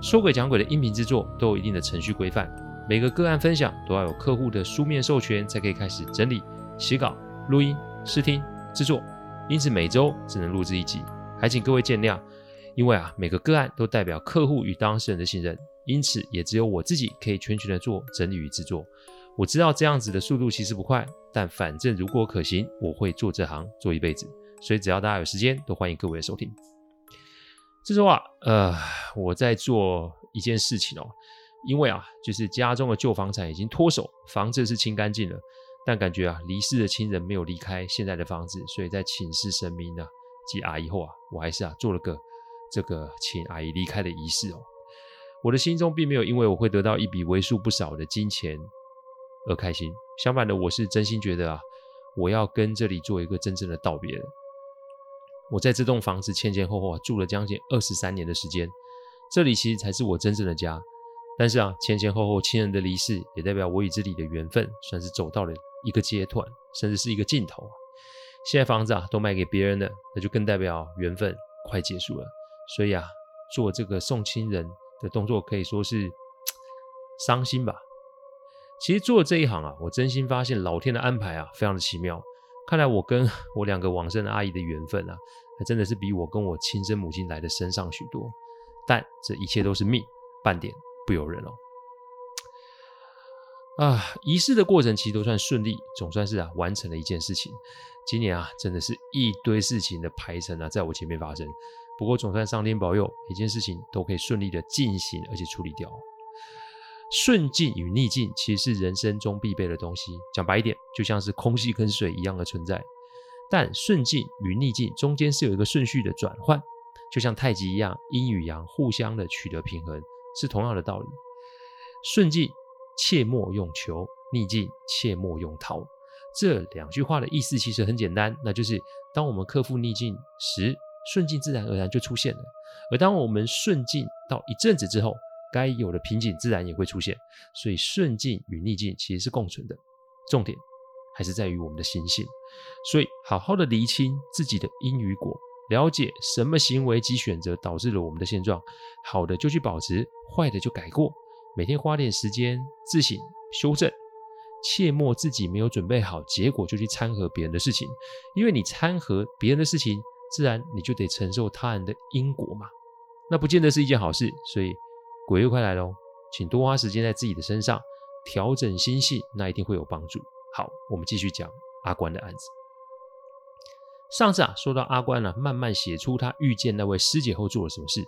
说鬼讲鬼的音频制作都有一定的程序规范，每个个案分享都要有客户的书面授权才可以开始整理、写稿、录音、试听、制作，因此每周只能录制一集，还请各位见谅。因为啊，每个个案都代表客户与当事人的信任，因此也只有我自己可以全权的做整理与制作。我知道这样子的速度其实不快，但反正如果可行，我会做这行做一辈子。所以只要大家有时间，都欢迎各位的收听。这周啊，呃，我在做一件事情哦，因为啊，就是家中的旧房产已经脱手，房子是清干净了，但感觉啊，离世的亲人没有离开现在的房子，所以在请示神明呢及阿姨后啊，我还是啊做了个这个请阿姨离开的仪式哦。我的心中并没有因为我会得到一笔为数不少的金钱而开心，相反的，我是真心觉得啊，我要跟这里做一个真正的道别。我在这栋房子前前后后啊住了将近二十三年的时间，这里其实才是我真正的家。但是啊，前前后后亲人的离世，也代表我与这里的缘分算是走到了一个阶段，甚至是一个尽头。现在房子啊都卖给别人了，那就更代表缘分快结束了。所以啊，做这个送亲人的动作可以说是伤心吧。其实做这一行啊，我真心发现老天的安排啊，非常的奇妙。看来我跟 我两个往生的阿姨的缘分啊，还真的是比我跟我亲生母亲来的深上许多。但这一切都是命，半点不由人哦。啊，仪式的过程其实都算顺利，总算是啊完成了一件事情。今年啊，真的是一堆事情的排程啊，在我前面发生。不过总算上天保佑，每件事情都可以顺利的进行，而且处理掉。顺境与逆境其实是人生中必备的东西，讲白一点，就像是空气跟水一样的存在。但顺境与逆境中间是有一个顺序的转换，就像太极一样，阴与阳互相的取得平衡，是同样的道理。顺境切莫用求，逆境切莫用逃。这两句话的意思其实很简单，那就是当我们克服逆境时，顺境自然而然就出现了；而当我们顺境到一阵子之后，该有的瓶颈自然也会出现，所以顺境与逆境其实是共存的。重点还是在于我们的心性，所以好好的厘清自己的因与果，了解什么行为及选择导致了我们的现状，好的就去保持，坏的就改过。每天花点时间自省修正，切莫自己没有准备好，结果就去掺和别人的事情，因为你掺和别人的事情，自然你就得承受他人的因果嘛，那不见得是一件好事，所以。鬼月快来喽，请多花时间在自己的身上调整心性，那一定会有帮助。好，我们继续讲阿关的案子。上次啊，说到阿关呢、啊，慢慢写出他遇见那位师姐后做了什么事，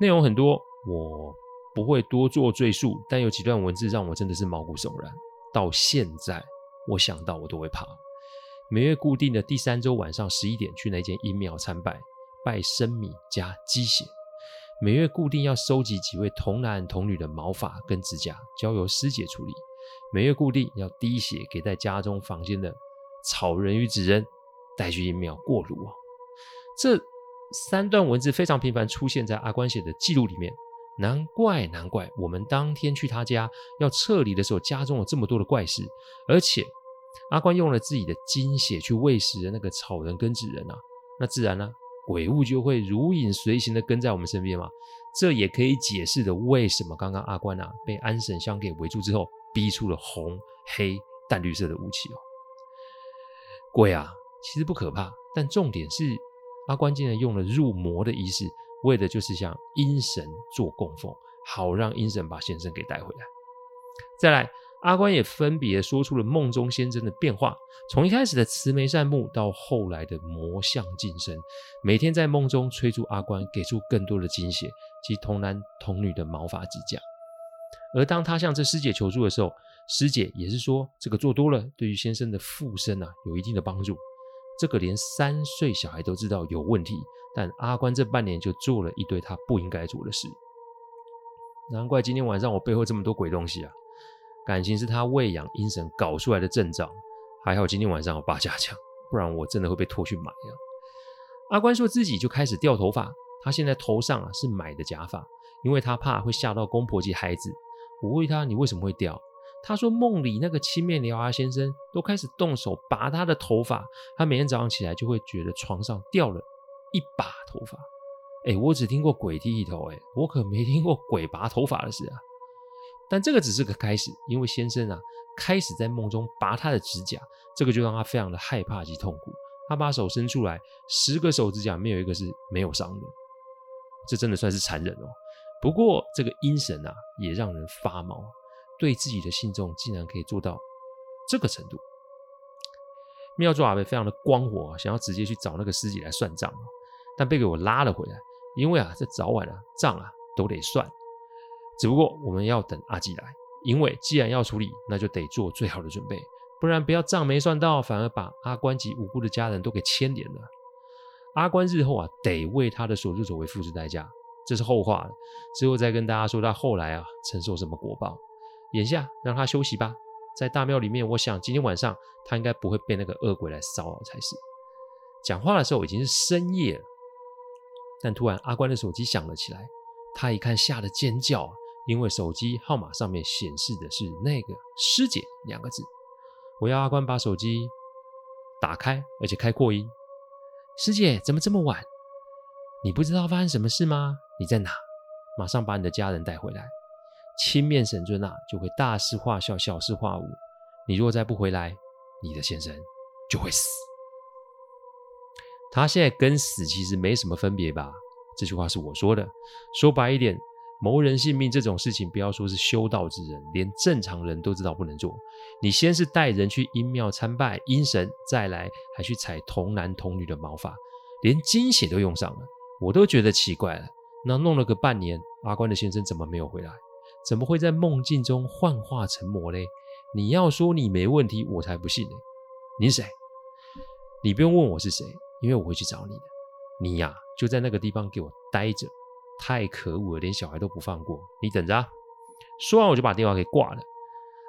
内容很多，我不会多做赘述，但有几段文字让我真的是毛骨悚然。到现在，我想到我都会怕。每月固定的第三周晚上十一点，去那间阴庙参拜，拜生米加鸡血。每月固定要收集几位童男童女的毛发跟指甲，交由师姐处理。每月固定要滴血给在家中房间的草人与纸人，带去一庙过炉啊。这三段文字非常频繁出现在阿关写的记录里面，难怪难怪我们当天去他家要撤离的时候，家中有这么多的怪事，而且阿关用了自己的精血去喂食的那个草人跟纸人啊，那自然呢、鬼物就会如影随形的跟在我们身边嘛，这也可以解释的为什么刚刚阿关啊被安神香给围住之后，逼出了红、黑、淡绿色的雾气哦。鬼啊，其实不可怕，但重点是阿关竟然用了入魔的仪式，为的就是向阴神做供奉，好让阴神把先生给带回来。再来。阿关也分别说出了梦中先生的变化，从一开始的慈眉善目，到后来的魔相近身，每天在梦中催促阿关给出更多的精血及童男童女的毛发指甲。而当他向这师姐求助的时候，师姐也是说这个做多了，对于先生的复生啊有一定的帮助。这个连三岁小孩都知道有问题，但阿关这半年就做了一堆他不应该做的事。难怪今天晚上我背后这么多鬼东西啊！感情是他喂养阴神搞出来的阵仗。还好今天晚上有八家将，不然我真的会被拖去买啊！阿关说自己就开始掉头发，他现在头上啊是买的假发，因为他怕会吓到公婆及孩子。我问他，你为什么会掉？他说梦里那个青面獠牙先生都开始动手拔他的头发，他每天早上起来就会觉得床上掉了一把头发。哎，我只听过鬼剃头，哎，我可没听过鬼拔头发的事啊。但这个只是个开始，因为先生啊开始在梦中拔他的指甲，这个就让他非常的害怕及痛苦。他把手伸出来，十个手指甲没有一个是没有伤的，这真的算是残忍哦。不过这个阴神啊也让人发毛，对自己的信众竟然可以做到这个程度。妙珠阿伯非常的光火，想要直接去找那个师姐来算账，但被给我拉了回来。因为啊，这早晚啊账啊都得算，只不过我们要等阿基来，因为既然要处理，那就得做最好的准备，不然不要账没算到，反而把阿关及无辜的家人都给牵连了。阿关日后啊得为他的所作所为付出代价，这是后话了，之后再跟大家说他后来啊承受什么果报。眼下让他休息吧，在大庙里面，我想今天晚上他应该不会被那个恶鬼来骚扰才是。讲话的时候已经是深夜了。但突然，阿关的手机响了起来。他一看，吓得尖叫，因为手机号码上面显示的是那个“师姐”两个字。我要阿关把手机打开，而且开扩音。师姐，怎么这么晚？你不知道发生什么事吗？你在哪？马上把你的家人带回来。青面神尊啊，就会大事化小，小事化无。你若再不回来，你的先生就会死。他现在跟死其实没什么分别吧？这句话是我说的。说白一点，谋人性命这种事情，不要说是修道之人，连正常人都知道不能做。你先是带人去阴庙参拜阴神，再来还去采童男童女的毛发，连精血都用上了，我都觉得奇怪了。那弄了个半年，阿关的先生怎么没有回来？怎么会在梦境中幻化成魔嘞？你要说你没问题，我才不信呢。你是谁？你不用问我是谁。因为我会去找你的，你呀、就在那个地方给我待着，太可恶了，连小孩都不放过。你等着啊！说完我就把电话给挂了。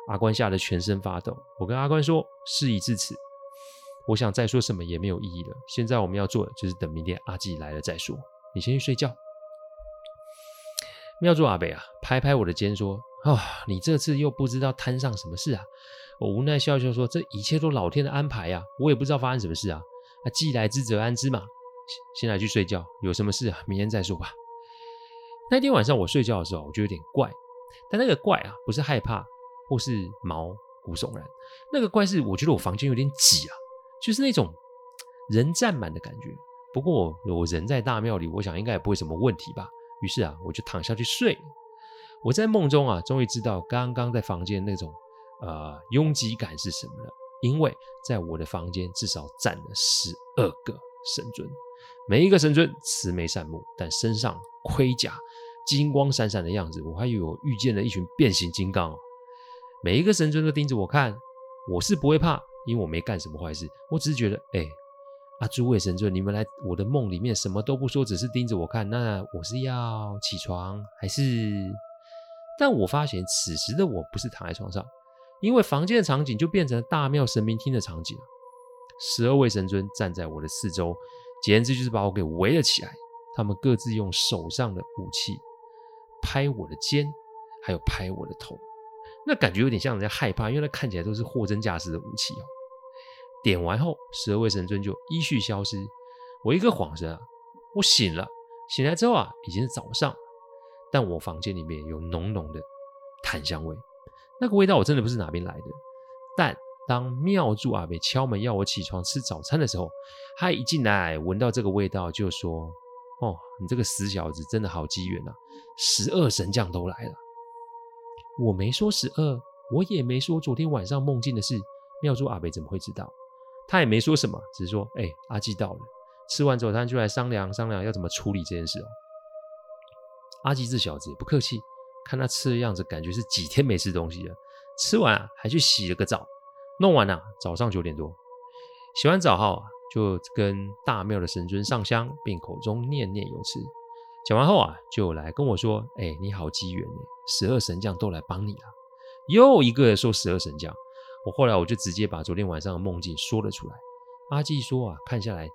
阿关吓得全身发抖。我跟阿关说，事已至此，我想再说什么也没有意义了。现在我们要做的就是等明天阿季来了再说。你先去睡觉。妙珠阿北啊，拍拍我的肩说：“啊、哦，你这次又不知道摊上什么事啊？”我无奈笑笑说：“这一切都老天的安排、啊，我也不知道发生什么事啊。”啊，既来之则安之嘛。先先来去睡觉，有什么事啊？明天再说吧。那天晚上我睡觉的时候，我就有点怪，但那个怪啊，不是害怕或是毛骨悚然，那个怪是我觉得我房间有点挤啊，就是那种人站满的感觉。不过我，我人在大庙里，我想应该也不会什么问题吧。于是啊，我就躺下去睡。我在梦中啊，终于知道刚刚在房间那种呃拥挤感是什么了。因为在我的房间至少站了十二个神尊，每一个神尊慈眉善目，但身上盔甲金光闪闪的样子，我还以为我遇见了一群变形金刚哦。每一个神尊都盯着我看，我是不会怕，因为我没干什么坏事。我只是觉得，哎，啊，诸位神尊，你们来我的梦里面什么都不说，只是盯着我看，那我是要起床还是？但我发现此时的我不是躺在床上。因为房间的场景就变成了大庙神明厅的场景了，十二位神尊站在我的四周，简直就是把我给围了起来。他们各自用手上的武器拍我的肩，还有拍我的头，那感觉有点像人家害怕，因为那看起来都是货真价实的武器哦。点完后，十二位神尊就依序消失。我一个恍神啊，我醒了，醒来之后啊，已经是早上，但我房间里面有浓浓的檀香味。那个味道我真的不是哪边来的，但当妙助阿伯敲门要我起床吃早餐的时候，他一进来闻到这个味道就说：“哦，你这个死小子真的好机缘呐，十二神将都来了。”我没说十二，我也没说昨天晚上梦境的事，妙珠阿北怎么会知道？他也没说什么，只是说：“哎，阿季到了，吃完早餐就来商量商量要怎么处理这件事哦。”阿吉这小子也不客气。看他吃的样子，感觉是几天没吃东西了。吃完啊，还去洗了个澡，弄完啊，早上九点多，洗完澡后啊，就跟大庙的神尊上香，并口中念念有词。讲完后啊，就来跟我说：“哎，你好机缘呢，十二神将都来帮你了。”又一个说十二神将，我后来我就直接把昨天晚上的梦境说了出来。阿纪说啊，看下来，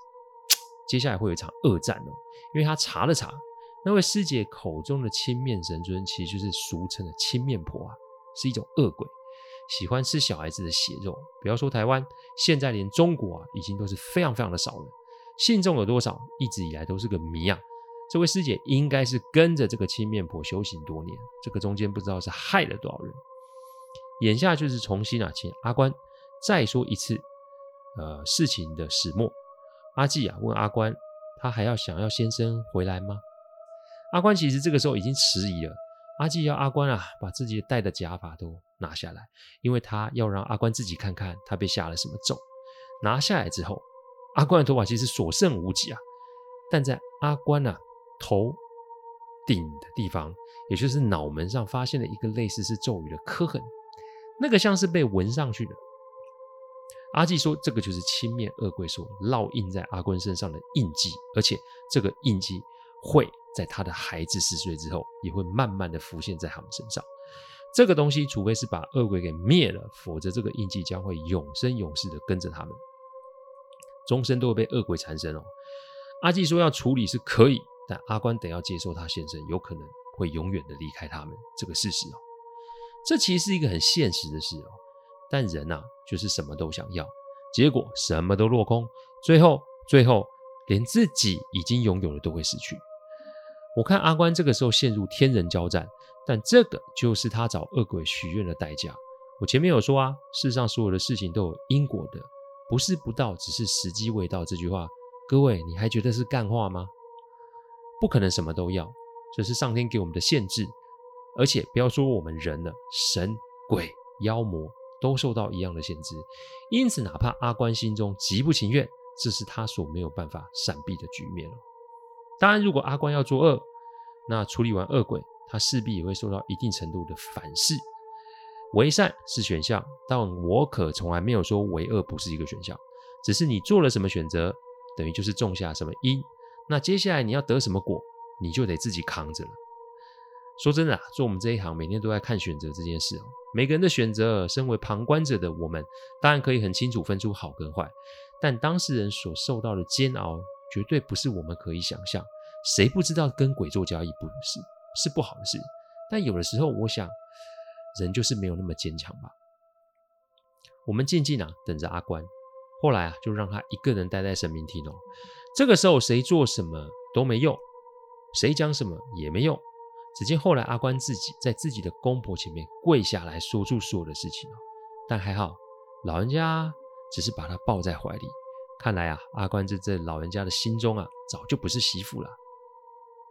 接下来会有一场恶战哦，因为他查了查，那位师姐口中的青面神尊，其实就是俗称的青面婆啊，是一种恶鬼，喜欢吃小孩子的血肉。不要说台湾，现在连中国啊，已经都是非常非常的少了。信众有多少，一直以来都是个谜啊。这位师姐应该是跟着这个青面婆修行多年，这个中间不知道是害了多少人。眼下就是重新啊，请阿关再说一次，呃，事情的始末。阿纪啊，问阿关，他还要想要先生回来吗？阿关其实这个时候已经迟疑了。阿纪要阿关啊，把自己戴的假发都拿下来，因为他要让阿关自己看看他被下了什么咒。拿下来之后，阿关的头发其实所剩无几啊，但在阿关啊。头顶的地方，也就是脑门上，发现了一个类似是咒语的刻痕，那个像是被纹上去的。阿纪说，这个就是青面恶鬼所烙印在阿关身上的印记，而且这个印记会在他的孩子十岁之后，也会慢慢的浮现在他们身上。这个东西，除非是把恶鬼给灭了，否则这个印记将会永生永世的跟着他们，终身都会被恶鬼缠身哦。阿纪说，要处理是可以。但阿关得要接受他先生有可能会永远的离开他们这个事实哦，这其实是一个很现实的事哦。但人呐，就是什么都想要，结果什么都落空，最后最后连自己已经拥有的都会失去。我看阿关这个时候陷入天人交战，但这个就是他找恶鬼许愿的代价。我前面有说啊，世上所有的事情都有因果的，不是不到，只是时机未到。这句话，各位你还觉得是干话吗？不可能什么都要，这是上天给我们的限制。而且不要说我们人了，神、鬼、妖魔都受到一样的限制。因此，哪怕阿关心中极不情愿，这是他所没有办法闪避的局面了。当然，如果阿关要做恶，那处理完恶鬼，他势必也会受到一定程度的反噬。为善是选项，但我可从来没有说为恶不是一个选项。只是你做了什么选择，等于就是种下什么因。那接下来你要得什么果，你就得自己扛着了。说真的啊，做我们这一行，每天都在看选择这件事哦。每个人的选择，身为旁观者的我们，当然可以很清楚分出好跟坏，但当事人所受到的煎熬，绝对不是我们可以想象。谁不知道跟鬼做交易不是是不好的事？但有的时候，我想，人就是没有那么坚强吧。我们静静啊，等着阿关。后来啊，就让他一个人待在神明厅哦。这个时候，谁做什么都没用，谁讲什么也没用。只见后来阿关自己在自己的公婆前面跪下来说出所有的事情哦。但还好，老人家只是把他抱在怀里。看来啊，阿关在这老人家的心中啊，早就不是媳妇了。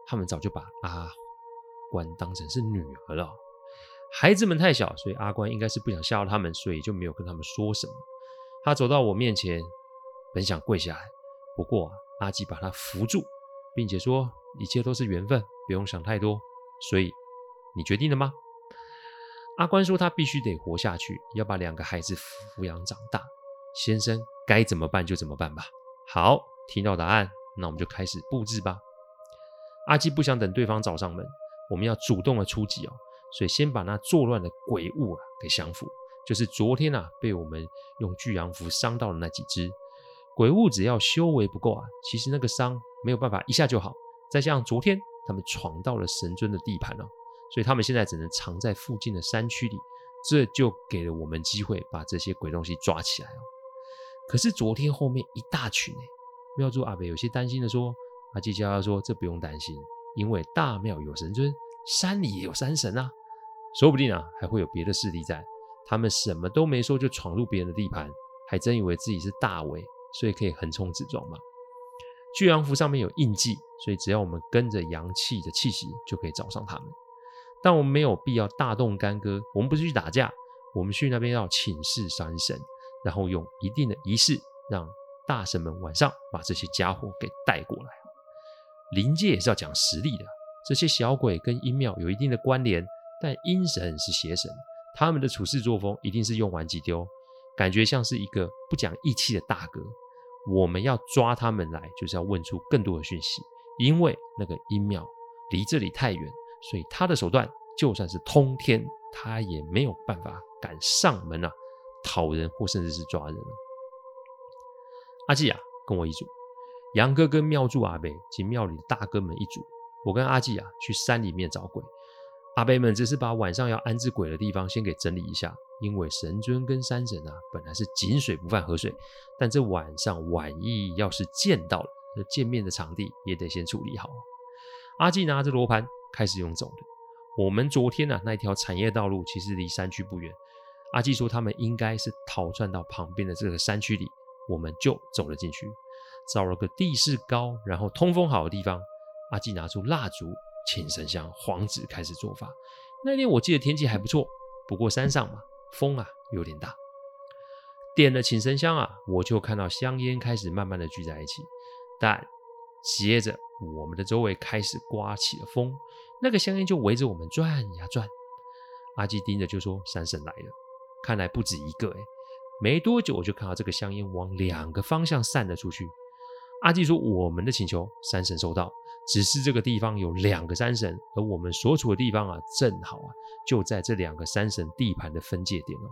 他们早就把阿关当成是女儿了。孩子们太小，所以阿关应该是不想吓到他们，所以就没有跟他们说什么。他走到我面前，本想跪下来，不过啊。阿吉把他扶住，并且说：“一切都是缘分，不用想太多。所以，你决定了吗？”阿关说：“他必须得活下去，要把两个孩子抚养长大。先生该怎么办就怎么办吧。”好，听到答案，那我们就开始布置吧。阿基不想等对方找上门，我们要主动的出击哦。所以先把那作乱的鬼物啊给降服，就是昨天啊被我们用巨阳符伤到的那几只。鬼物只要修为不够啊，其实那个伤没有办法一下就好。再加上昨天他们闯到了神尊的地盘哦，所以他们现在只能藏在附近的山区里。这就给了我们机会把这些鬼东西抓起来哦。可是昨天后面一大群哎，妙珠阿北有些担心的说：“阿纪教他说，这不用担心，因为大庙有神尊，山里也有山神啊，说不定啊还会有别的势力在。他们什么都没说就闯入别人的地盘，还真以为自己是大尾。”所以可以横冲直撞嘛？巨阳符上面有印记，所以只要我们跟着阳气的气息，就可以找上他们。但我们没有必要大动干戈，我们不是去打架，我们去那边要请示山神，然后用一定的仪式，让大神们晚上把这些家伙给带过来。灵界也是要讲实力的，这些小鬼跟阴庙有一定的关联，但阴神是邪神，他们的处事作风一定是用完即丢。感觉像是一个不讲义气的大哥，我们要抓他们来，就是要问出更多的讯息，因为那个阴庙离这里太远，所以他的手段就算是通天，他也没有办法敢上门啊，讨人或甚至是抓人了。阿纪啊，跟我一组，杨哥跟庙祝阿伯及庙里的大哥们一组，我跟阿纪啊去山里面找鬼。阿伯们只是把晚上要安置鬼的地方先给整理一下，因为神尊跟山神啊本来是井水不犯河水，但这晚上万一要是见到了，那见面的场地也得先处理好。阿纪拿着罗盘开始用走的。我们昨天啊那条产业道路其实离山区不远，阿纪说他们应该是逃窜到旁边的这个山区里，我们就走了进去，找了个地势高然后通风好的地方。阿纪拿出蜡烛。请神香、黄纸开始做法。那天我记得天气还不错，不过山上嘛，风啊有点大。点了请神香啊，我就看到香烟开始慢慢的聚在一起。但接着我们的周围开始刮起了风，那个香烟就围着我们转呀转。阿基盯着就说：“山神来了，看来不止一个哎。”没多久我就看到这个香烟往两个方向散了出去。阿基说：“我们的请求，山神收到。”只是这个地方有两个山神，而我们所处的地方啊，正好啊，就在这两个山神地盘的分界点哦。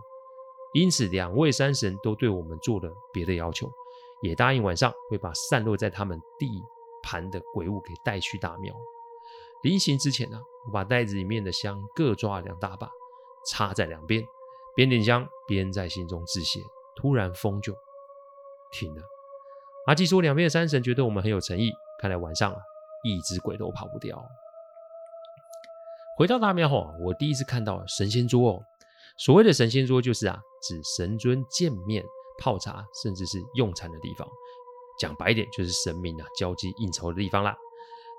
因此，两位山神都对我们做了别的要求，也答应晚上会把散落在他们地盘的鬼物给带去大庙。临行之前呢、我把袋子里面的香各抓了两大把，插在两边，边点香边在心中致谢。突然风就停了。阿基说，两边的山神觉得我们很有诚意，看来晚上啊。一只鬼都跑不掉。回到大庙后，我第一次看到神仙桌哦。所谓的神仙桌，就是啊，指神尊见面、泡茶，甚至是用餐的地方。讲白一点，就是神明啊交际应酬的地方啦。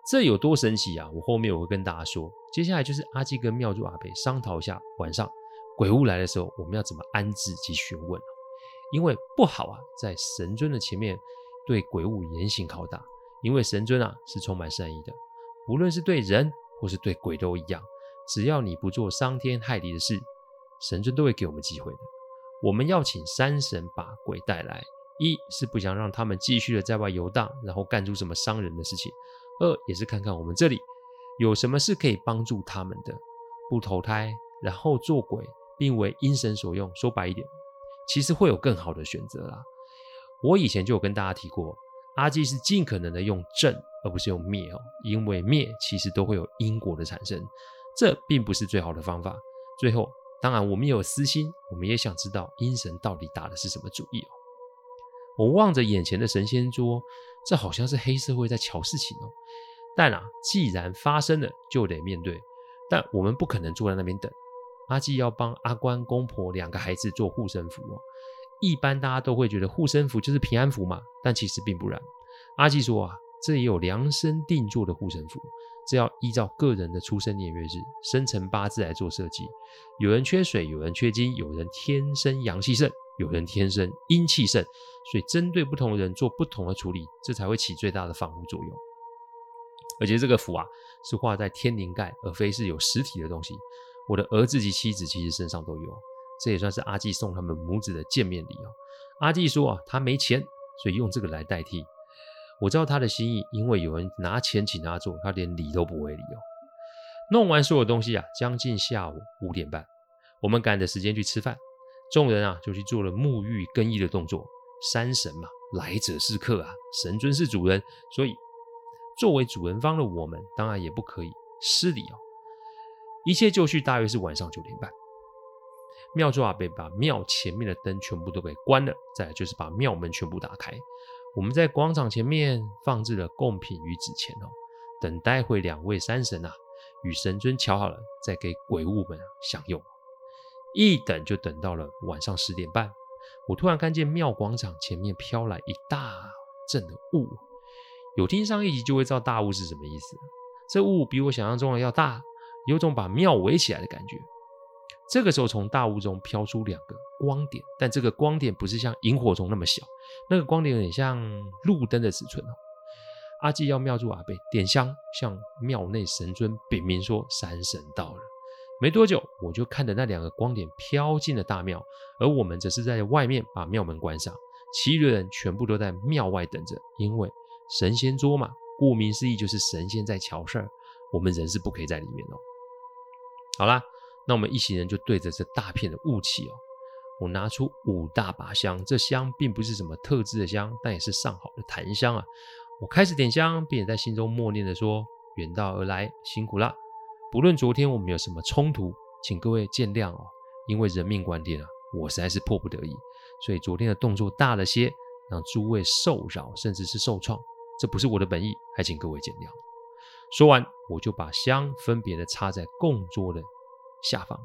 这有多神奇啊？我后面我会跟大家说。接下来就是阿基跟妙珠阿伯商讨一下，晚上鬼物来的时候，我们要怎么安置及询问。因为不好啊，在神尊的前面对鬼物严刑拷打。因为神尊啊是充满善意的，无论是对人或是对鬼都一样，只要你不做伤天害理的事，神尊都会给我们机会的。我们要请山神把鬼带来，一是不想让他们继续的在外游荡，然后干出什么伤人的事情；二也是看看我们这里有什么是可以帮助他们的，不投胎然后做鬼，并为阴神所用。说白一点，其实会有更好的选择啦。我以前就有跟大家提过。阿基是尽可能的用正，而不是用灭哦，因为灭其实都会有因果的产生，这并不是最好的方法。最后，当然我们也有私心，我们也想知道阴神到底打的是什么主意哦。我望着眼前的神仙桌，这好像是黑社会在乔事情哦。但啊，既然发生了，就得面对。但我们不可能坐在那边等。阿基要帮阿关公婆两个孩子做护身符哦。一般大家都会觉得护身符就是平安符嘛，但其实并不然。阿纪说啊，这也有量身定做的护身符，这要依照个人的出生年月日、生辰八字来做设计。有人缺水，有人缺金，有人天生阳气盛，有人天生阴气盛，所以针对不同的人做不同的处理，这才会起最大的防护作用。而且这个符啊，是画在天灵盖，而非是有实体的东西。我的儿子及妻子其实身上都有。这也算是阿纪送他们母子的见面礼哦。阿纪说啊，他没钱，所以用这个来代替。我知道他的心意，因为有人拿钱请他做，他连理都不会理哦。弄完所有东西啊，将近下午五点半，我们赶着时间去吃饭。众人啊，就去做了沐浴更衣的动作。山神嘛，来者是客啊，神尊是主人，所以作为主人方的我们，当然也不可以失礼哦。一切就绪，大约是晚上九点半。庙祝阿伯把庙前面的灯全部都给关了，再就是把庙门全部打开。我们在广场前面放置了贡品与纸钱哦，等待会两位山神啊与神尊瞧好了，再给鬼物们享用。一等就等到了晚上十点半，我突然看见庙广场前面飘来一大阵的雾。有听上一集就会知道大雾是什么意思。这雾比我想象中的要大，有种把庙围起来的感觉。这个时候，从大雾中飘出两个光点，但这个光点不是像萤火虫那么小，那个光点有点像路灯的尺寸哦。阿纪要庙祝阿伯点香，向庙内神尊禀明说山神到了。没多久，我就看着那两个光点飘进了大庙，而我们则是在外面把庙门关上，其余的人全部都在庙外等着，因为神仙桌嘛，顾名思义就是神仙在乔事儿，我们人是不可以在里面哦。好啦，那我们一行人就对着这大片的雾气哦，我拿出五大把香，这香并不是什么特制的香，但也是上好的檀香啊。我开始点香，并且在心中默念的说：“远道而来，辛苦了。不论昨天我们有什么冲突，请各位见谅哦。因为人命关天啊，我实在是迫不得已，所以昨天的动作大了些，让诸位受扰，甚至是受创。这不是我的本意，还请各位见谅。”说完，我就把香分别的插在供桌的下方。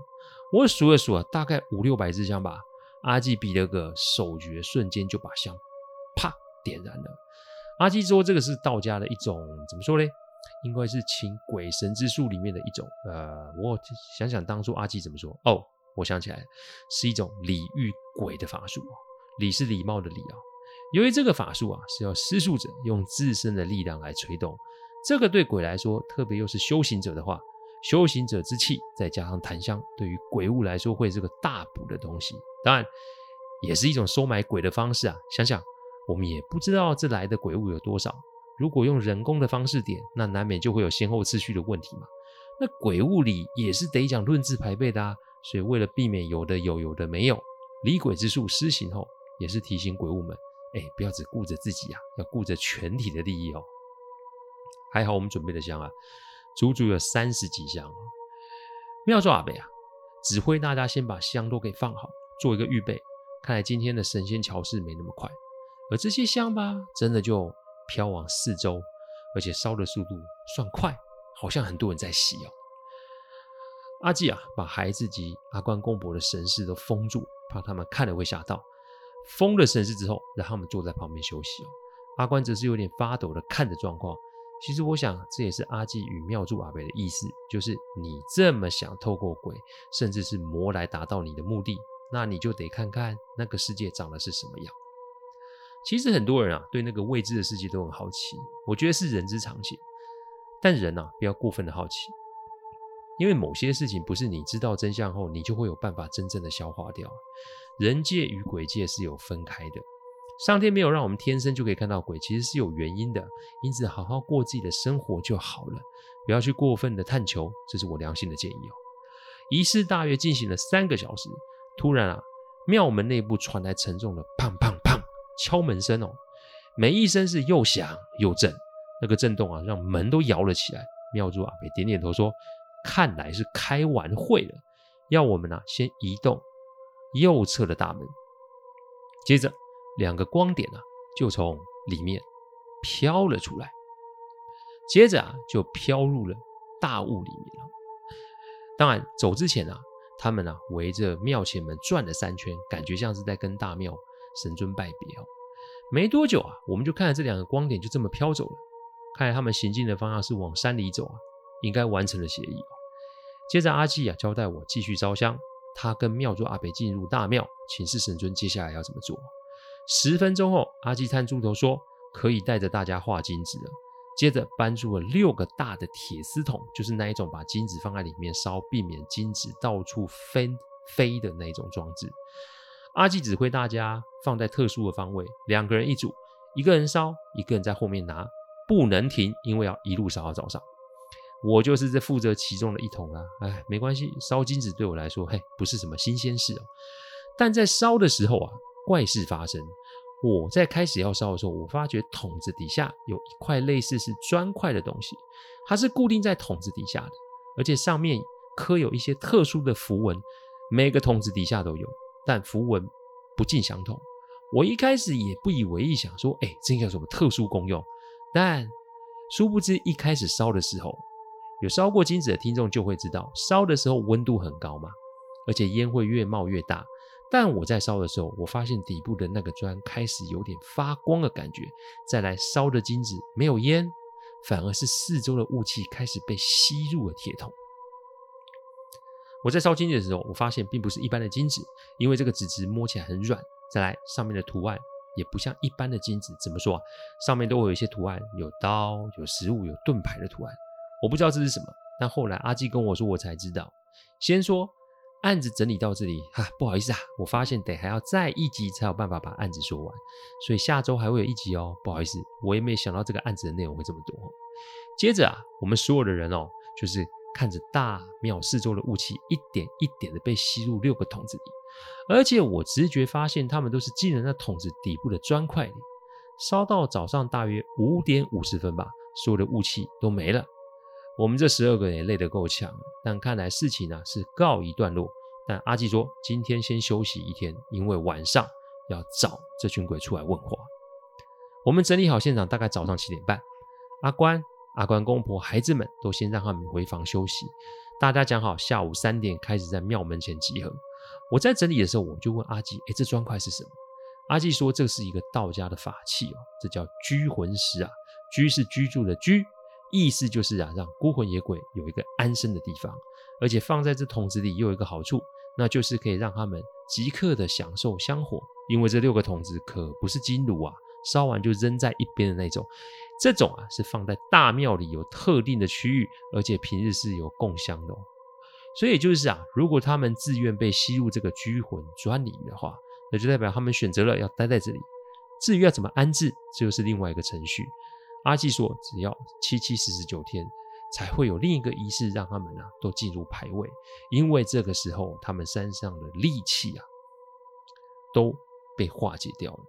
我数了数啊，大概五六百支香吧。阿纪比了个手诀，瞬间就把香啪点燃了。阿纪说：“这个是道家的一种，怎么说呢？应该是请鬼神之术里面的一种。呃，我想想当初阿纪怎么说？哦，我想起来，是一种礼遇鬼的法术。礼是礼貌的礼啊。由于这个法术啊，是要施术者用自身的力量来催动。这个对鬼来说，特别又是修行者的话，修行者之气再加上檀香，对于鬼物来说会是个大补的东西。当然，也是一种收买鬼的方式啊。想想。”我们也不知道这来的鬼物有多少。如果用人工的方式点，那难免就会有先后次序的问题嘛。那鬼物里也是得讲论资排辈的啊。所以为了避免有的有，有的没有，礼鬼之术施行后，也是提醒鬼物们：哎，不要只顾着自己啊，要顾着全体的利益哦。还好我们准备的香啊，足足有三十几箱哦。妙咒阿伯啊，指挥大家先把香都给放好，做一个预备。看来今天的神仙桥事没那么快。而这些香吧，真的就飘往四周，而且烧的速度算快，好像很多人在吸哦。阿纪啊，把孩子及阿关公伯的神识都封住，怕他们看了会吓到。封了神识之后，让他们坐在旁边休息哦。阿关则是有点发抖的看着状况。其实我想，这也是阿纪与妙祝阿北的意思，就是你这么想透过鬼，甚至是魔来达到你的目的，那你就得看看那个世界长得是什么样。其实很多人啊，对那个未知的世界都很好奇，我觉得是人之常情。但人啊，不要过分的好奇，因为某些事情不是你知道真相后，你就会有办法真正的消化掉。人界与鬼界是有分开的，上天没有让我们天生就可以看到鬼，其实是有原因的。因此，好好过自己的生活就好了，不要去过分的探求，这是我良心的建议哦。仪式大约进行了三个小时，突然啊，庙门内部传来沉重的砰砰砰。敲门声哦，每一声是又响又震，那个震动啊，让门都摇了起来。妙祝阿北点点头说：“看来是开完会了，要我们啊先移动右侧的大门。”接着，两个光点啊就从里面飘了出来，接着啊就飘入了大雾里面了。当然，走之前啊，他们啊围着庙前门转了三圈，感觉像是在跟大庙。神尊拜别哦，没多久啊，我们就看到这两个光点就这么飘走了。看来他们行进的方向是往山里走啊，应该完成了协议哦。接着阿纪啊交代我继续烧香，他跟庙祝阿北进入大庙，请示神尊接下来要怎么做。十分钟后，阿纪探出头说可以带着大家画金纸了。接着搬出了六个大的铁丝桶，就是那一种把金纸放在里面烧，避免金纸到处飞飞的那种装置。阿纪指挥大家放在特殊的方位，两个人一组，一个人烧，一个人在后面拿，不能停，因为要一路烧到早上。我就是这负责其中的一桶啊，哎，没关系，烧金纸对我来说，嘿，不是什么新鲜事哦。但在烧的时候啊，怪事发生。我在开始要烧的时候，我发觉桶子底下有一块类似是砖块的东西，它是固定在桶子底下的，而且上面刻有一些特殊的符文，每个桶子底下都有。但符文不尽相同，我一开始也不以为意，想说，哎，这应该有什么特殊功用？但殊不知，一开始烧的时候，有烧过金子的听众就会知道，烧的时候温度很高嘛，而且烟会越冒越大。但我在烧的时候，我发现底部的那个砖开始有点发光的感觉。再来烧的金子没有烟，反而是四周的雾气开始被吸入了铁桶。我在烧金子的时候，我发现并不是一般的金子，因为这个纸质摸起来很软。再来，上面的图案也不像一般的金子，怎么说啊？上面都会有一些图案，有刀、有食物、有盾牌的图案。我不知道这是什么，但后来阿纪跟我说，我才知道。先说案子整理到这里，哈、不好意思啊，我发现得还要再一集才有办法把案子说完，所以下周还会有一集哦。不好意思，我也没想到这个案子的内容会这么多。接着啊，我们所有的人哦，就是看着大庙四周的雾气一点一点的被吸入六个桶子里，而且我直觉发现他们都是进了那桶子底部的砖块里。烧到早上大约五点五十分吧，所有的雾气都没了。我们这十二个人也累得够呛，但看来事情呢、是告一段落。但阿纪说今天先休息一天，因为晚上要找这群鬼出来问话。我们整理好现场，大概早上七点半，阿关、阿关公婆、孩子们都先让他们回房休息。大家讲好下午三点开始在庙门前集合。我在整理的时候，我就问阿纪：“哎，这砖块是什么？”阿纪说：“这是一个道家的法器哦，这叫居魂石啊。居是居住的居，意思就是啊，让孤魂野鬼有一个安身的地方。而且放在这桶子里又有一个好处，那就是可以让他们即刻的享受香火。因为这六个桶子可不是金炉啊。”烧完就扔在一边的那种，这种啊是放在大庙里有特定的区域，而且平日是有供香的哦。所以就是啊，如果他们自愿被吸入这个拘魂砖里的话，那就代表他们选择了要待在这里。至于要怎么安置，这就是另外一个程序。阿纪说，只要七七四十九天，才会有另一个仪式让他们啊都进入牌位，因为这个时候他们身上的戾气啊都被化解掉了。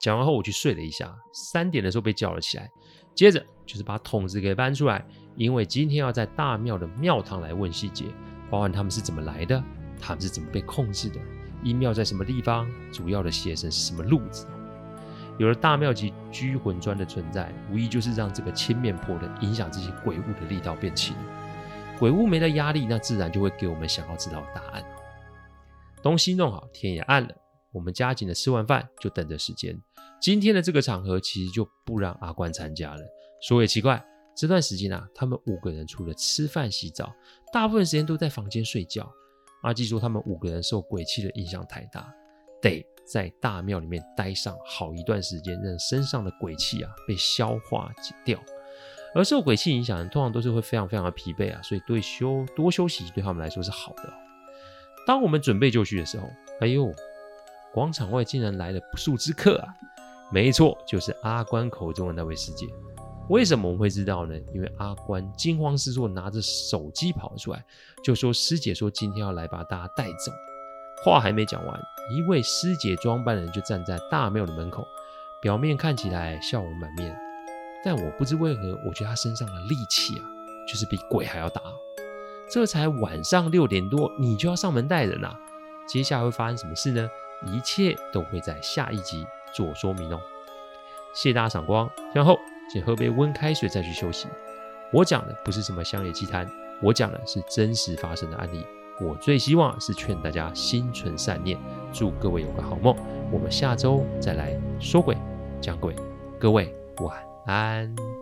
讲完后，我去睡了一下，三点的时候被叫了起来。接着就是把桶子给搬出来，因为今天要在大庙的庙堂来问细节，包含他们是怎么来的，他们是怎么被控制的，阴庙在什么地方，主要的邪神是什么路子。有了大庙级拘魂砖的存在，无疑就是让这个千面婆的影响这些鬼物的力道变轻。鬼物没了压力，那自然就会给我们想要知道的答案。东西弄好，天也暗了，我们加紧的吃完饭，就等着时间。今天的这个场合其实就不让阿关参加了。说也奇怪，这段时间啊，他们五个人除了吃饭洗澡，大部分时间都在房间睡觉。阿纪说他们五个人受鬼气的影响太大，得在大庙里面待上好一段时间，让身上的鬼气啊被消化掉。而受鬼气影响的通常都是会非常非常的疲惫啊，所以对休多休息对他们来说是好的。当我们准备就绪的时候，哎呦，广场外竟然来了不速之客啊！没错，就是阿关口中的那位师姐。为什么我们会知道呢？因为阿关惊慌失措，拿着手机跑出来，就说师姐说今天要来把大家带走。话还没讲完，一位师姐装扮的人就站在大庙的门口，表面看起来笑容满面，但我不知为何，我觉得他身上的戾气啊，就是比鬼还要大。这才晚上六点多，你就要上门带人啊？接下来会发生什么事呢？一切都会在下一集。做说明哦，谢谢大家赏光。然后先喝杯温开水再去休息。我讲的不是什么乡野奇谈，我讲的是真实发生的案例。我最希望是劝大家心存善念，祝各位有个好梦。我们下周再来说鬼讲鬼，各位晚安。